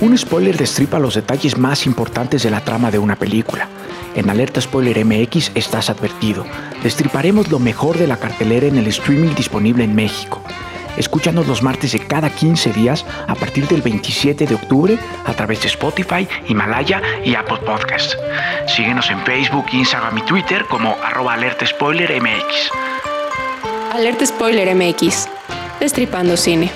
Un spoiler destripa los detalles más importantes de la trama de una película. En Alerta Spoiler MX estás advertido. Destriparemos lo mejor de la cartelera en el streaming disponible en México. Escúchanos los martes de cada 15 días a partir del 27 de octubre a través de Spotify, Himalaya y Apple Podcasts. Síguenos en Facebook, Instagram y Twitter como arroba alerta spoiler MX. Alerta Spoiler MX. Destripando cine.